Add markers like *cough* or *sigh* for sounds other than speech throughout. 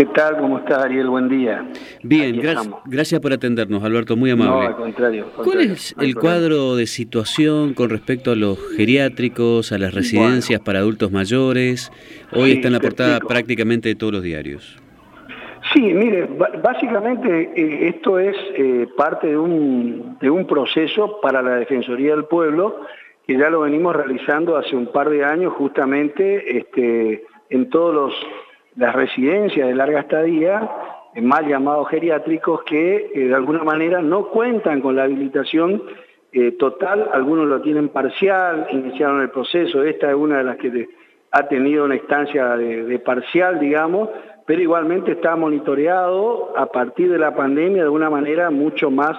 ¿Qué tal? ¿Cómo estás, Ariel? Buen día. Bien, gracias por atendernos, Alberto, muy amable. No, al contrario. ¿Cuál es el cuadro de situación con respecto a los geriátricos, a las residencias para adultos mayores? Hoy está en la portada prácticamente de todos los diarios. Sí, mire, básicamente eh, esto es eh, parte de un, de un proceso para la Defensoría del Pueblo que ya lo venimos realizando hace un par de años justamente este, en todos los las residencias de larga estadía, mal llamados geriátricos, que eh, de alguna manera no cuentan con la habilitación eh, total, algunos lo tienen parcial, iniciaron el proceso, esta es una de las que ha tenido una instancia de, parcial, digamos, pero igualmente está monitoreado a partir de la pandemia de una manera mucho más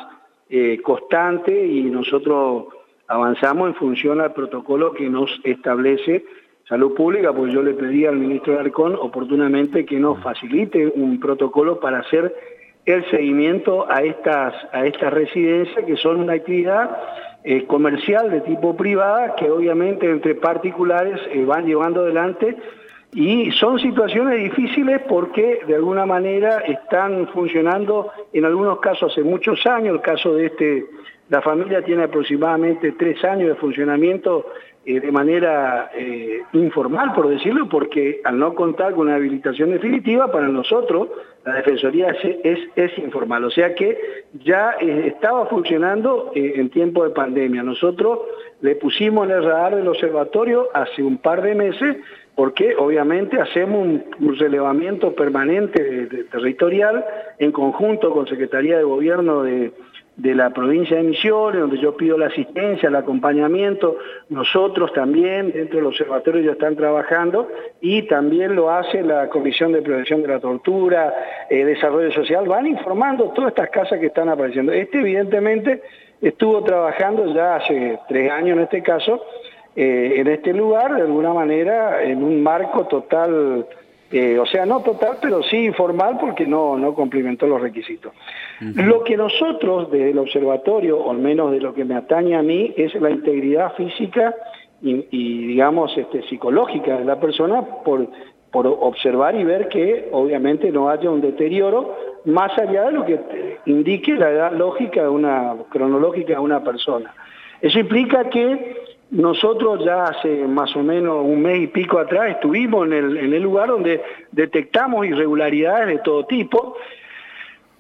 eh, constante y nosotros avanzamos en función al protocolo que nos establece Salud Pública, pues yo le pedí al ministro Arcón oportunamente que nos facilite un protocolo para hacer el seguimiento a estas, a estas residencias que son una actividad eh, comercial de tipo privada que obviamente entre particulares eh, van llevando adelante. Y son situaciones difíciles porque de alguna manera están funcionando en algunos casos hace muchos años, el caso de este, la familia tiene aproximadamente tres años de funcionamiento eh, de manera eh, informal, por decirlo, porque al no contar con una habilitación definitiva, para nosotros la Defensoría es, es, informal. O sea que ya eh, estaba funcionando en tiempo de pandemia. Nosotros le pusimos en el radar del observatorio hace un par de meses, porque obviamente hacemos un, relevamiento permanente territorial en conjunto con Secretaría de Gobierno de de la provincia de Misiones, donde yo pido la asistencia, el acompañamiento, nosotros también dentro del observatorio ya están trabajando y también lo hace la Comisión de Prevención de la Tortura, eh, Desarrollo Social, van informando todas estas casas que están apareciendo. Este evidentemente estuvo trabajando ya hace tres años en este caso, eh, en este lugar, de alguna manera, en un marco total eh, o sea, no total, pero sí informal porque no, no cumplimentó los requisitos. Lo que nosotros desde el observatorio, o al menos de lo que me atañe a mí, es la integridad física y, digamos, este, psicológica de la persona por, por observar y ver que obviamente no haya un deterioro más allá de lo que indique la edad lógica de una, cronológica de una persona. Eso implica que nosotros ya hace más o menos un mes y pico atrás estuvimos en el, lugar donde detectamos irregularidades de todo tipo,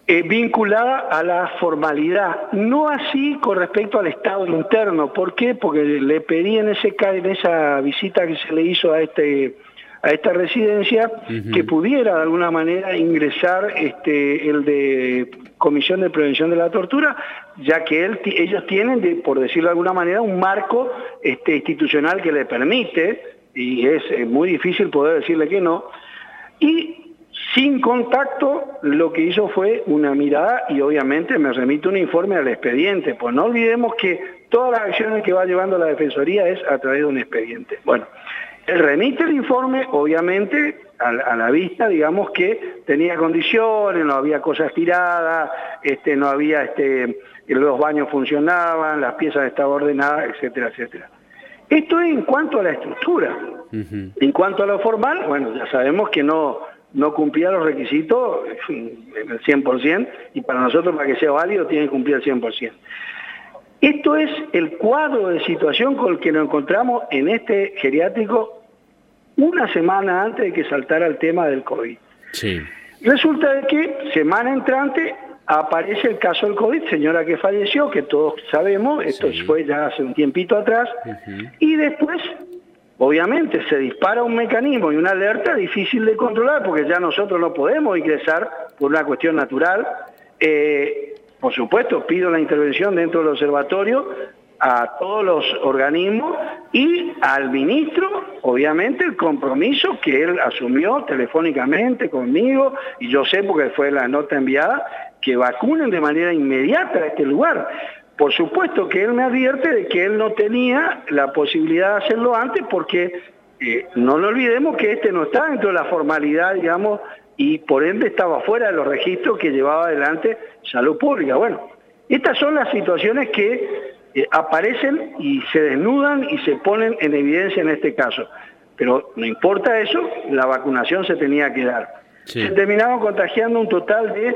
eh, vinculadas a la formalidad. No así con respecto al estado interno. ¿Por qué? Porque le pedí en, ese, en esa visita que se le hizo a este a esta residencia que pudiera de alguna manera ingresar este, el de Comisión de Prevención de la Tortura, ya que él, ellos tienen, por decirlo de alguna manera, un marco este, institucional que le permite, y es eh, muy difícil poder decirle que no, y sin contacto lo que hizo fue una mirada y obviamente me remite un informe al expediente, pues no olvidemos que todas las acciones que va llevando la Defensoría es a través de un expediente. Bueno, él remite el informe, obviamente, a, la vista, digamos que tenía condiciones, no había cosas tiradas, este, no había, este, los baños funcionaban, las piezas estaban ordenadas, etcétera, etcétera. Esto es en cuanto a la estructura. En cuanto a lo formal, bueno, ya sabemos que no, no cumplía los requisitos en el 100%, y para nosotros, para que sea válido, tiene que cumplir el 100%. Esto es el cuadro de situación con el que nos encontramos en este geriátrico una semana antes de que saltara el tema del COVID. Sí. Resulta de que semana entrante aparece el caso del COVID, señora que falleció, que todos sabemos, esto fue ya hace un tiempito atrás, y después, obviamente, se dispara un mecanismo y una alerta difícil de controlar, porque ya nosotros no podemos ingresar por una cuestión natural. Eh, por supuesto, pido la intervención dentro del observatorio a todos los organismos y al ministro, obviamente, el compromiso que él asumió telefónicamente conmigo, y yo sé porque fue la nota enviada, que vacunen de manera inmediata a este lugar. Por supuesto que él me advierte de que él no tenía la posibilidad de hacerlo antes porque eh, no lo olvidemos que este no está dentro de la formalidad, digamos, y por ende estaba fuera de los registros que llevaba adelante Salud Pública. Bueno, estas son las situaciones que eh, aparecen y se desnudan y se ponen en evidencia en este caso. Pero no importa eso, la vacunación se tenía que dar. se terminaron contagiando un total de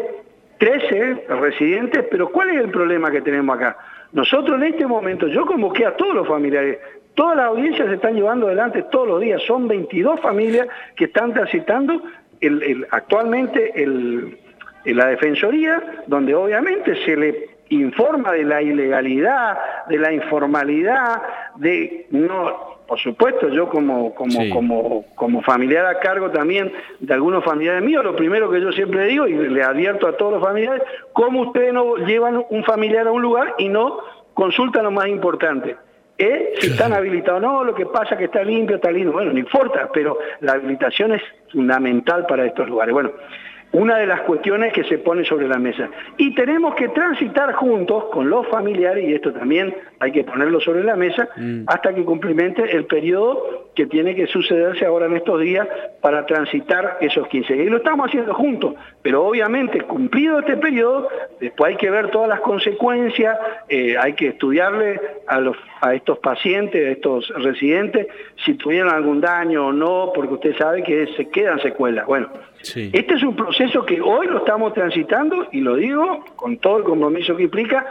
13 residentes, pero ¿cuál es el problema que tenemos acá? Nosotros en este momento, yo convoqué a todos los familiares, todas las audiencias se están llevando adelante todos los días, son 22 familias que están transitando el, actualmente el, la Defensoría, donde obviamente se le informa de la ilegalidad, de la informalidad, de no, por supuesto, yo como, como, como, como familiar a cargo también de algunos familiares míos, lo primero que yo siempre digo y le advierto a todos los familiares, cómo ustedes no llevan un familiar a un lugar y no consultan lo más importante. ¿Eh? Si están habilitados no, lo que pasa es que está limpio, está lindo, bueno, no importa, pero la habilitación es fundamental para estos lugares. Bueno, una de las cuestiones que se pone sobre la mesa. Y tenemos que transitar juntos con los familiares, y esto también hay que ponerlo sobre la mesa, mm. hasta que cumplimente el periodo que tiene que sucederse ahora en estos días para transitar esos 15 días. Y lo estamos haciendo juntos, pero obviamente cumplido este periodo, después hay que ver todas las consecuencias, eh, hay que estudiarle a, los, a estos pacientes, a estos residentes, si tuvieron algún daño o no, porque usted sabe que se quedan secuelas. Bueno, este es un proceso que hoy lo estamos transitando y lo digo con todo el compromiso que implica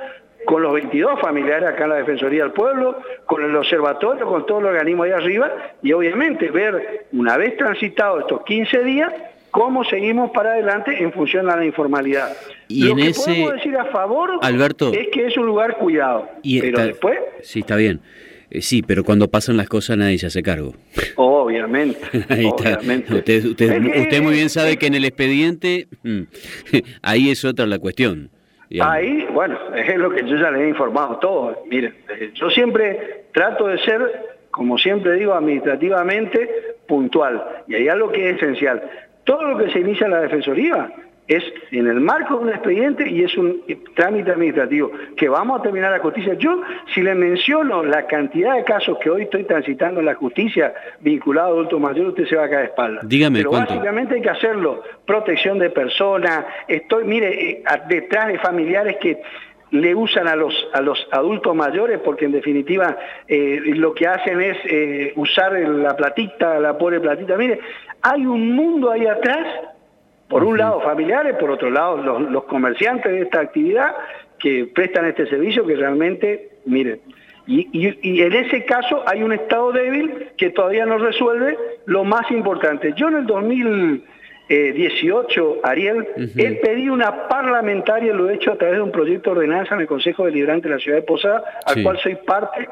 con los 22 familiares acá en la Defensoría del Pueblo, con el observatorio, con todos los organismos ahí arriba y obviamente ver una vez transitado estos 15 días cómo seguimos para adelante en función de la informalidad. Y Lo que podemos decir a favor Alberto, es que es un lugar cuidado, y pero después... Sí, está bien. Eh, sí, pero cuando pasan las cosas nadie se hace cargo. Obviamente. *laughs* ahí está. Usted, usted, muy bien sabe que en el expediente, mm, *laughs* ahí es otra la cuestión. Ahí, bueno, es lo que yo ya les he informado todo. Miren, eh, yo siempre trato de ser, como siempre digo, administrativamente puntual. Y hay algo que es esencial. Todo lo que se inicia en la Defensoría es en el marco de un expediente y es un trámite administrativo que vamos a terminar la justicia. Yo, si le menciono la cantidad de casos que hoy estoy transitando en la justicia vinculado a adultos mayores, usted se va a caer de espalda. Dígame, Pero básicamente hay que hacerlo. Protección de personas, estoy, mire, eh, detrás de familiares que le usan a los, a los adultos mayores porque en definitiva eh, lo que hacen es eh, usar la platita, la pobre platita. Mire, hay un mundo ahí atrás por un lado familiares, por otro lado los, comerciantes de esta actividad que prestan este servicio que realmente, miren, y, y, en ese caso hay un estado débil que todavía no resuelve lo más importante. Yo en el 2000 18, Ariel, he pedido una parlamentaria, lo he hecho a través de un proyecto de ordenanza en el Consejo Deliberante de la Ciudad de Posada, al cual soy parte.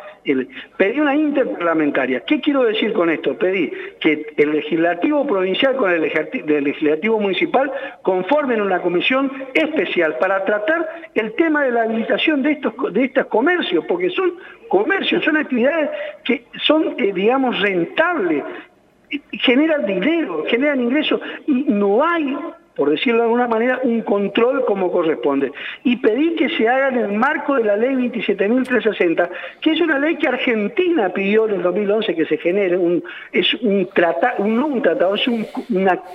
pedí una interparlamentaria. ¿Qué quiero decir con esto? Pedí que el legislativo provincial con el legislativo municipal conformen una comisión especial para tratar el tema de la habilitación de estos, de estos comercios, porque son comercios, son actividades que son, eh, digamos, rentables, generan dinero, generan ingresos y no hay, por decirlo de alguna manera, un control como corresponde. Y pedí que se haga en el marco de la ley 27.360, que es una ley que Argentina pidió en el 2011 que se genere, un, es un, tratado, no un tratado, es un,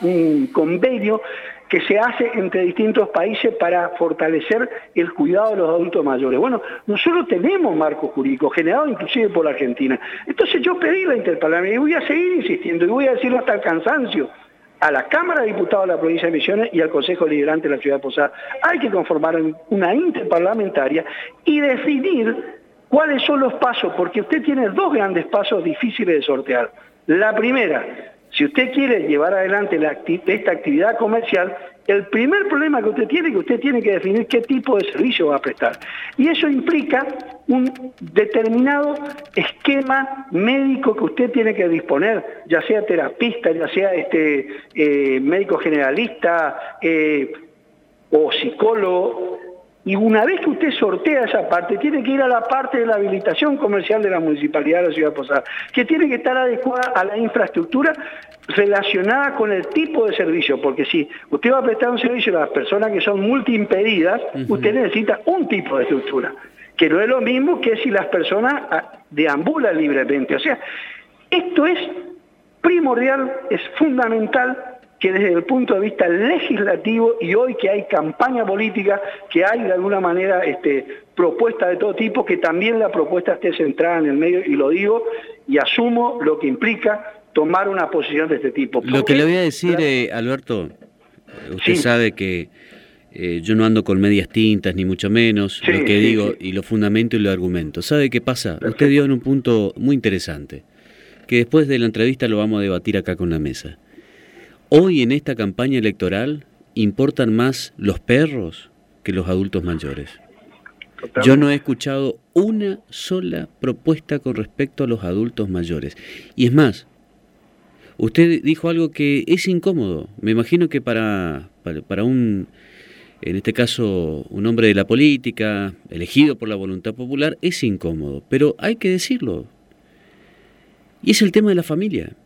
un convenio que se hace entre distintos países para fortalecer el cuidado de los adultos mayores. Bueno, nosotros tenemos marco jurídico generado inclusive por la Argentina. Entonces yo pedí la interparlamentaria y voy a seguir insistiendo y voy a decirlo hasta el cansancio a la Cámara de Diputados de la Provincia de Misiones y al Consejo Liberante de la Ciudad de Posada. Hay que conformar una interparlamentaria y definir cuáles son los pasos, porque usted tiene dos grandes pasos difíciles de sortear. La primera, si usted quiere llevar adelante esta actividad comercial, el primer problema que usted tiene es que usted tiene que definir qué tipo de servicio va a prestar. Y eso implica un determinado esquema médico que usted tiene que disponer, ya sea terapista, ya sea este, eh, médico generalista eh, o psicólogo, y una vez que usted sortea esa parte, tiene que ir a la parte de la habilitación comercial de la Municipalidad de la Ciudad de Posada, que tiene que estar adecuada a la infraestructura relacionada con el tipo de servicio, porque si usted va a prestar un servicio a las personas que son multiimpedidas, usted necesita un tipo de estructura, que no es lo mismo que si las personas ah, deambulan libremente. O sea, esto es primordial, es fundamental que desde el punto de vista legislativo y hoy que hay campaña política, que hay de alguna manera este, propuestas de todo tipo, que también la propuesta esté centrada en el medio, y lo digo y asumo lo que implica tomar una posición de este tipo. Lo que le voy a decir, eh, Alberto, Usted sabe que eh, yo no ando con medias tintas, ni mucho menos, lo que digo y lo fundamento y lo argumento. ¿Sabe qué pasa? Usted dio en un punto muy interesante, que después de la entrevista lo vamos a debatir acá con la mesa. Hoy en esta campaña electoral importan más los perros que los adultos mayores. Yo no he escuchado una sola propuesta con respecto a los adultos mayores. Y es más, usted dijo algo que es incómodo. Me imagino que para, para, un, en este caso, un hombre de la política, elegido por la voluntad popular, es incómodo. Pero hay que decirlo. Y es el tema de la familia.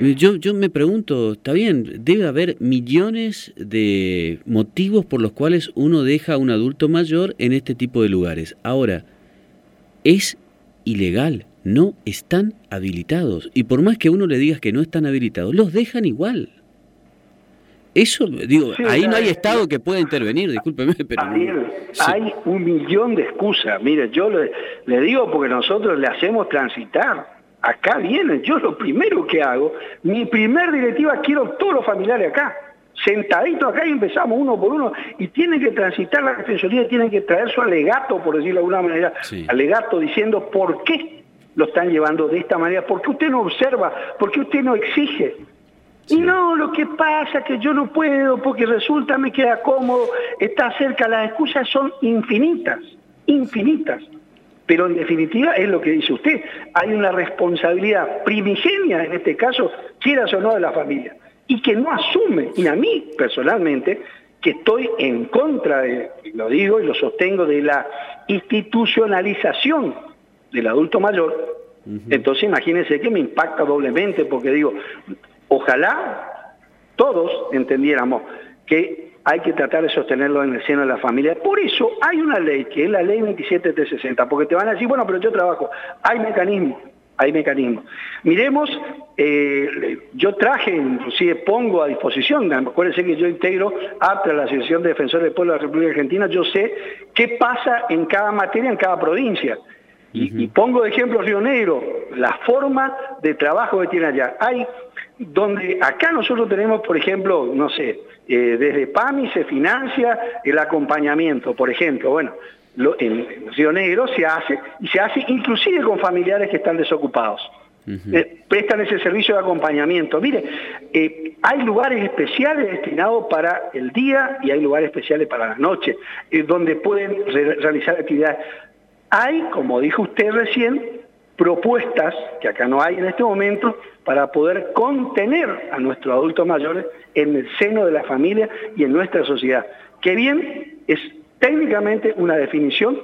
Yo, yo me pregunto, está bien, debe haber millones de motivos por los cuales uno deja a un adulto mayor en este tipo de lugares. Ahora, es ilegal, no están habilitados. Y por más que uno le digas que no están habilitados, los dejan igual. Eso, digo, ahí no hay Estado que pueda intervenir, discúlpeme, *laughs* pero... hay un millón de excusas. Mire, yo le, le digo porque nosotros le hacemos transitar acá vienen, yo lo primero que hago, mi primer directiva, quiero todos los familiares acá, sentaditos acá y empezamos uno por uno, y tienen que transitar la defensoría, tienen que traer su alegato, por decirlo de alguna manera, alegato diciendo por qué lo están llevando de esta manera, por qué usted no observa, por qué usted no exige. Y no, lo que pasa es que yo no puedo porque resulta me queda cómodo, está cerca, las excusas son infinitas, infinitas. Pero en definitiva es lo que dice usted, hay una responsabilidad primigenia en este caso, quieras o no, de la familia, y que no asume, y a mí personalmente, que estoy en contra de, lo digo y lo sostengo, de la institucionalización del adulto mayor, entonces imagínense que me impacta doblemente, porque digo, ojalá todos entendiéramos que hay que tratar de sostenerlo en el seno de la familia. Por eso hay una ley, que es la ley 27360, porque te van a decir, bueno, pero yo trabajo, hay mecanismos, hay mecanismos. Miremos, eh, yo traje, inclusive pongo a disposición, acuérdense que yo integro a la Asociación de Defensores del Pueblo de la República Argentina, yo sé qué pasa en cada materia, en cada provincia. Y, y, pongo de ejemplo Río Negro, la forma de trabajo que tiene allá. Hay donde acá nosotros tenemos, por ejemplo, no sé, eh, desde PAMI se financia el acompañamiento, por ejemplo, bueno, en Río Negro se hace, y se hace inclusive con familiares que están desocupados. Eh, prestan ese servicio de acompañamiento. Mire, eh, hay lugares especiales destinados para el día y hay lugares especiales para la noche, donde pueden realizar actividades. Hay, como dijo usted recién, propuestas, que acá no hay en este momento, para poder contener a nuestros adultos mayores en el seno de la familia y en nuestra sociedad. Que bien es técnicamente una definición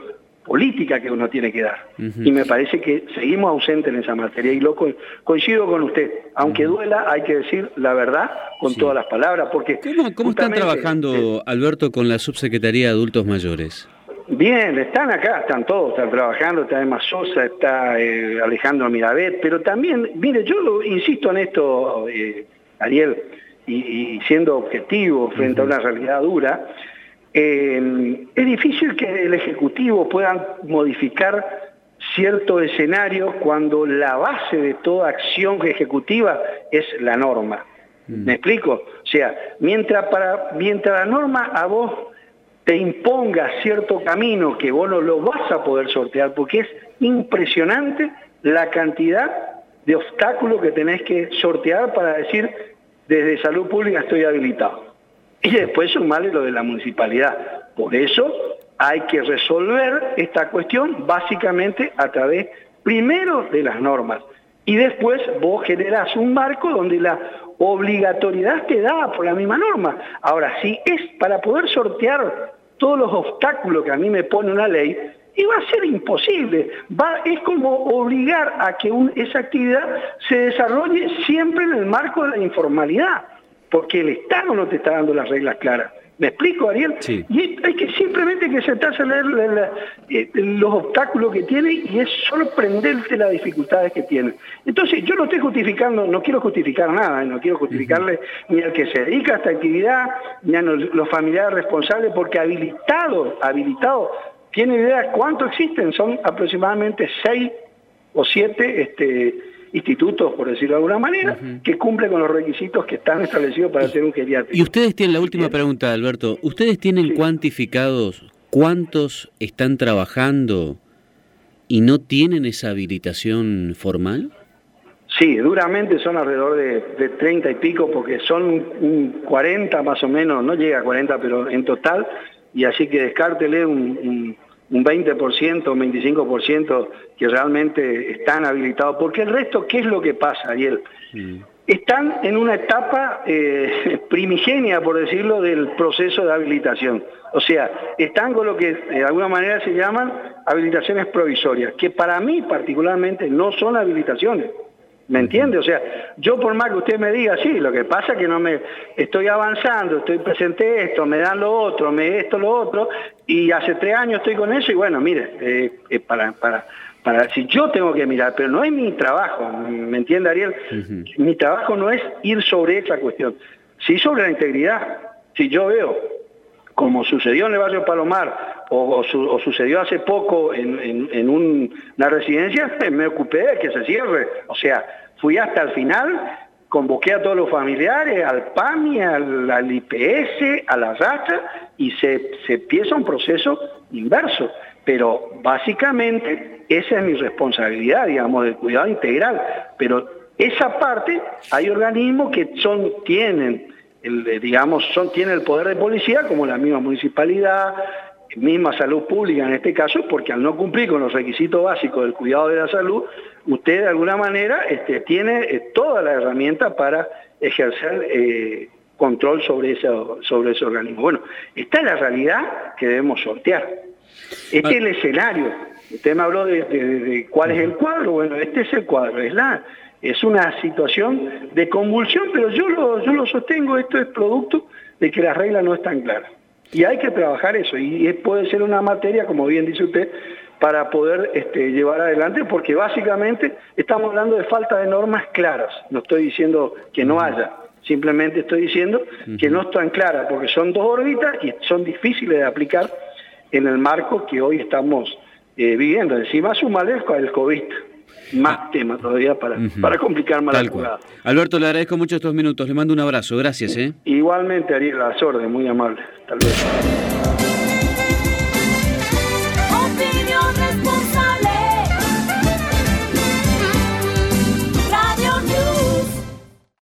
política que uno tiene que dar. Y me parece que seguimos ausentes en esa materia y lo coincido con usted. Aunque duela, hay que decir la verdad con todas las palabras. porque ¿Cómo, están trabajando, Alberto, con la Subsecretaría de Adultos Mayores? Bien, están acá, están todos, están trabajando, está Emma Sosa, está eh, Alejandro Mirabet, pero también, mire, yo insisto en esto, eh, Ariel, y, siendo objetivo frente a una realidad dura, eh, es difícil que el Ejecutivo pueda modificar cierto escenario cuando la base de toda acción ejecutiva es la norma. Mm. ¿Me explico? O sea, mientras, para, mientras la norma a vos te imponga cierto camino que vos no lo vas a poder sortear, porque es impresionante la cantidad de obstáculos que tenés que sortear para decir, desde salud pública estoy habilitado. Y después sumarle lo de la municipalidad. Por eso hay que resolver esta cuestión básicamente a través, primero, de las normas. Y después vos generás un marco donde la obligatoriedad te da por la misma norma. Ahora, si es para poder sortear todos los obstáculos que a mí me pone una ley, y va a ser imposible. Va, es como obligar a que esa actividad se desarrolle siempre en el marco de la informalidad, porque el Estado no te está dando las reglas claras. ¿Me explico, Ariel? Y hay que simplemente que sentarse a leer eh, los obstáculos que tiene y es solo prenderte las dificultades que tiene. Entonces, yo no estoy justificando, no quiero justificar nada, no quiero justificarle ni al que se dedica a esta actividad, ni a los, familiares responsables, porque habilitado, habilitado, tiene idea cuánto existen, son aproximadamente seis o siete este, institutos, por decirlo de alguna manera, que cumple con los requisitos que están establecidos para ser un geriátrico. Y ustedes tienen la última pregunta, Alberto. ¿Ustedes tienen cuantificados cuántos están trabajando y no tienen esa habilitación formal? Sí, duramente son alrededor de, de 30 y pico, porque son un 40 más o menos, no llega a 40, pero en total, y así que descártele un, un, 20%, un 25% que realmente están habilitados, porque el resto, ¿qué es lo que pasa, Ariel? Mm. Están en una etapa eh, *laughs* primigenia, por decirlo, del proceso de habilitación. O sea, están con lo que de alguna manera se llaman habilitaciones provisorias, que para mí particularmente no son habilitaciones. ¿Me entiende? O sea, yo por más que usted me diga, sí, lo que pasa es que no me estoy avanzando, estoy presente esto, me dan lo otro, me esto, lo otro, y hace tres años estoy con eso, y bueno, mire, eh, para, para, para si yo tengo que mirar, pero no es mi trabajo, ¿me entiende Ariel? Mi trabajo no es ir sobre esa cuestión, sí sobre la integridad. Si yo veo como sucedió en el barrio Palomar o, sucedió hace poco en, una residencia, *laughs* me ocupé de que se cierre. O sea, fui hasta el final, convoqué a todos los familiares, al PAMI, al, IPS, a la RATA, y se, se empieza un proceso inverso. Pero básicamente esa es mi responsabilidad, digamos, del cuidado integral. Pero esa parte, hay organismos que son, tienen el, digamos, son, tiene el poder de policía como la misma municipalidad, misma salud pública en este caso, porque al no cumplir con los requisitos básicos del cuidado de la salud, usted de alguna manera este, tiene eh, toda la herramienta para ejercer eh, control sobre, eso, sobre ese organismo. Bueno, esta es la realidad que debemos sortear. Este es el escenario. Usted me habló de, de cuál es el cuadro. Bueno, este es el cuadro. Es la, es una situación de convulsión, pero yo lo, yo lo sostengo, esto es producto de que las reglas no están claras. Y hay que trabajar eso, y puede ser una materia, como bien dice usted, para poder este, llevar adelante, porque básicamente estamos hablando de falta de normas claras. No estoy diciendo que no haya, simplemente estoy diciendo que no están claras, porque son dos órbitas y son difíciles de aplicar en el marco que hoy estamos eh, viviendo. Encima sumarle el COVID más tema todavía para, para complicar más la jugada. Alberto, le agradezco mucho estos minutos, le mando un abrazo, gracias. ¿eh? Igualmente, Ariel, las órdenes, muy amable. Tal vez.